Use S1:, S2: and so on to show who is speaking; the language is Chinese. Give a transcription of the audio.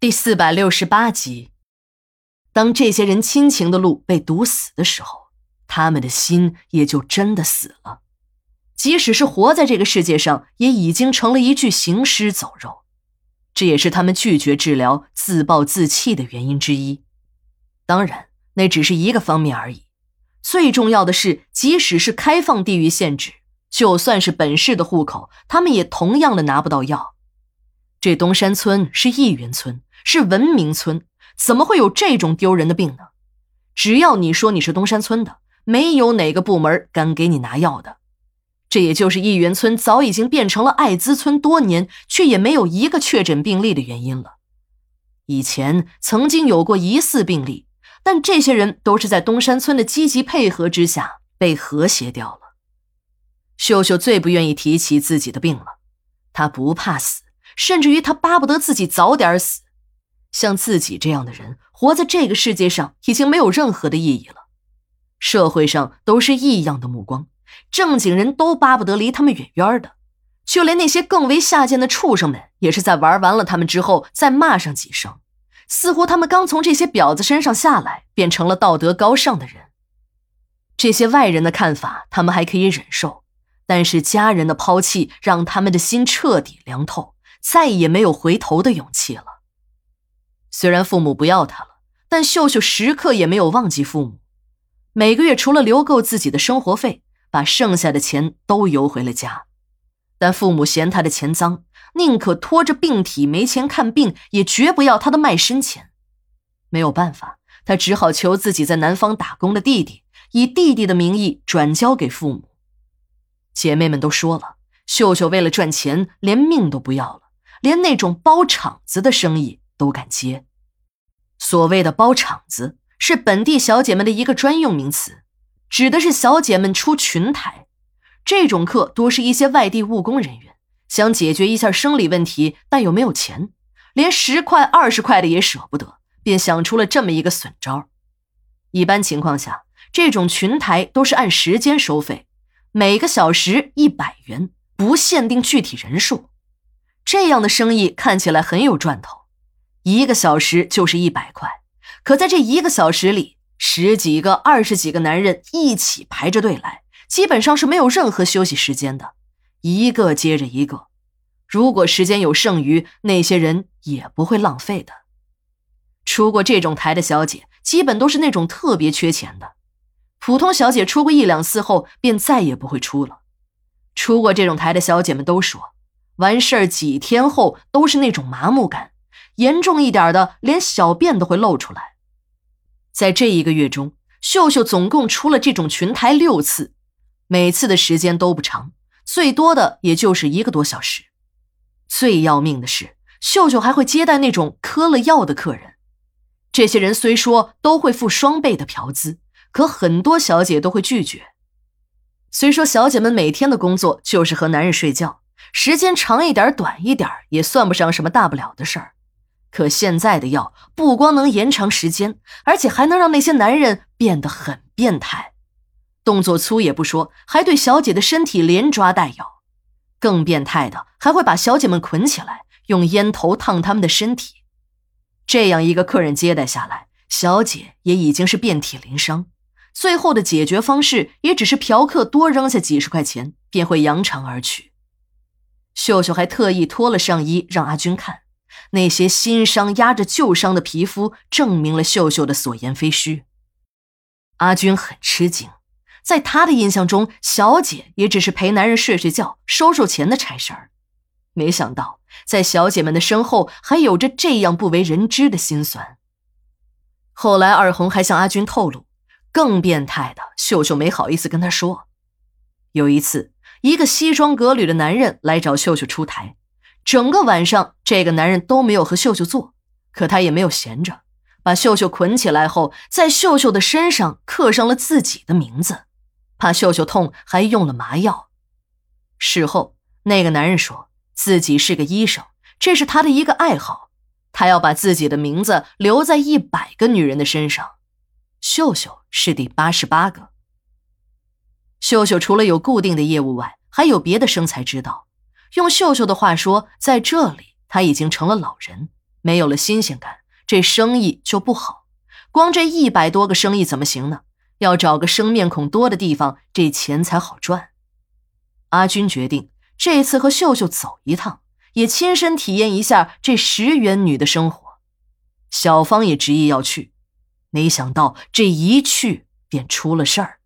S1: 第四百六十八集，当这些人亲情的路被堵死的时候，他们的心也就真的死了。即使是活在这个世界上，也已经成了一具行尸走肉。这也是他们拒绝治疗、自暴自弃的原因之一。当然，那只是一个方面而已。最重要的是，即使是开放地域限制，就算是本市的户口，他们也同样的拿不到药。这东山村是义云村。是文明村，怎么会有这种丢人的病呢？只要你说你是东山村的，没有哪个部门敢给你拿药的。这也就是义园村早已经变成了艾滋村多年，却也没有一个确诊病例的原因了。以前曾经有过疑似病例，但这些人都是在东山村的积极配合之下被和谐掉了。秀秀最不愿意提起自己的病了，她不怕死，甚至于她巴不得自己早点死。像自己这样的人，活在这个世界上已经没有任何的意义了。社会上都是异样的目光，正经人都巴不得离他们远远的，就连那些更为下贱的畜生们，也是在玩完了他们之后再骂上几声，似乎他们刚从这些婊子身上下来，变成了道德高尚的人。这些外人的看法，他们还可以忍受，但是家人的抛弃，让他们的心彻底凉透，再也没有回头的勇气了。虽然父母不要他了，但秀秀时刻也没有忘记父母。每个月除了留够自己的生活费，把剩下的钱都邮回了家。但父母嫌他的钱脏，宁可拖着病体没钱看病，也绝不要他的卖身钱。没有办法，他只好求自己在南方打工的弟弟，以弟弟的名义转交给父母。姐妹们都说了，秀秀为了赚钱，连命都不要了，连那种包场子的生意。都敢接。所谓的包场子是本地小姐们的一个专用名词，指的是小姐们出群台。这种客多是一些外地务工人员，想解决一下生理问题，但又没有钱，连十块二十块的也舍不得，便想出了这么一个损招。一般情况下，这种群台都是按时间收费，每个小时一百元，不限定具体人数。这样的生意看起来很有赚头。一个小时就是一百块，可在这一个小时里，十几个、二十几个男人一起排着队来，基本上是没有任何休息时间的，一个接着一个。如果时间有剩余，那些人也不会浪费的。出过这种台的小姐，基本都是那种特别缺钱的，普通小姐出过一两次后，便再也不会出了。出过这种台的小姐们都说，完事儿几天后都是那种麻木感。严重一点的，连小便都会露出来。在这一个月中，秀秀总共出了这种群台六次，每次的时间都不长，最多的也就是一个多小时。最要命的是，秀秀还会接待那种嗑了药的客人。这些人虽说都会付双倍的嫖资，可很多小姐都会拒绝。虽说小姐们每天的工作就是和男人睡觉，时间长一点、短一点也算不上什么大不了的事儿。可现在的药不光能延长时间，而且还能让那些男人变得很变态，动作粗也不说，还对小姐的身体连抓带咬。更变态的，还会把小姐们捆起来，用烟头烫他们的身体。这样一个客人接待下来，小姐也已经是遍体鳞伤。最后的解决方式也只是嫖客多扔下几十块钱，便会扬长而去。秀秀还特意脱了上衣让阿军看。那些新伤压着旧伤的皮肤，证明了秀秀的所言非虚。阿军很吃惊，在他的印象中，小姐也只是陪男人睡睡觉、收收钱的差事儿，没想到在小姐们的身后还有着这样不为人知的心酸。后来，二红还向阿军透露，更变态的，秀秀没好意思跟他说。有一次，一个西装革履的男人来找秀秀出台。整个晚上，这个男人都没有和秀秀做，可他也没有闲着，把秀秀捆起来后，在秀秀的身上刻上了自己的名字，怕秀秀痛，还用了麻药。事后，那个男人说自己是个医生，这是他的一个爱好，他要把自己的名字留在一百个女人的身上，秀秀是第八十八个。秀秀除了有固定的业务外，还有别的生财之道。用秀秀的话说，在这里他已经成了老人，没有了新鲜感，这生意就不好。光这一百多个生意怎么行呢？要找个生面孔多的地方，这钱才好赚。阿军决定这次和秀秀走一趟，也亲身体验一下这十元女的生活。小芳也执意要去，没想到这一去便出了事儿。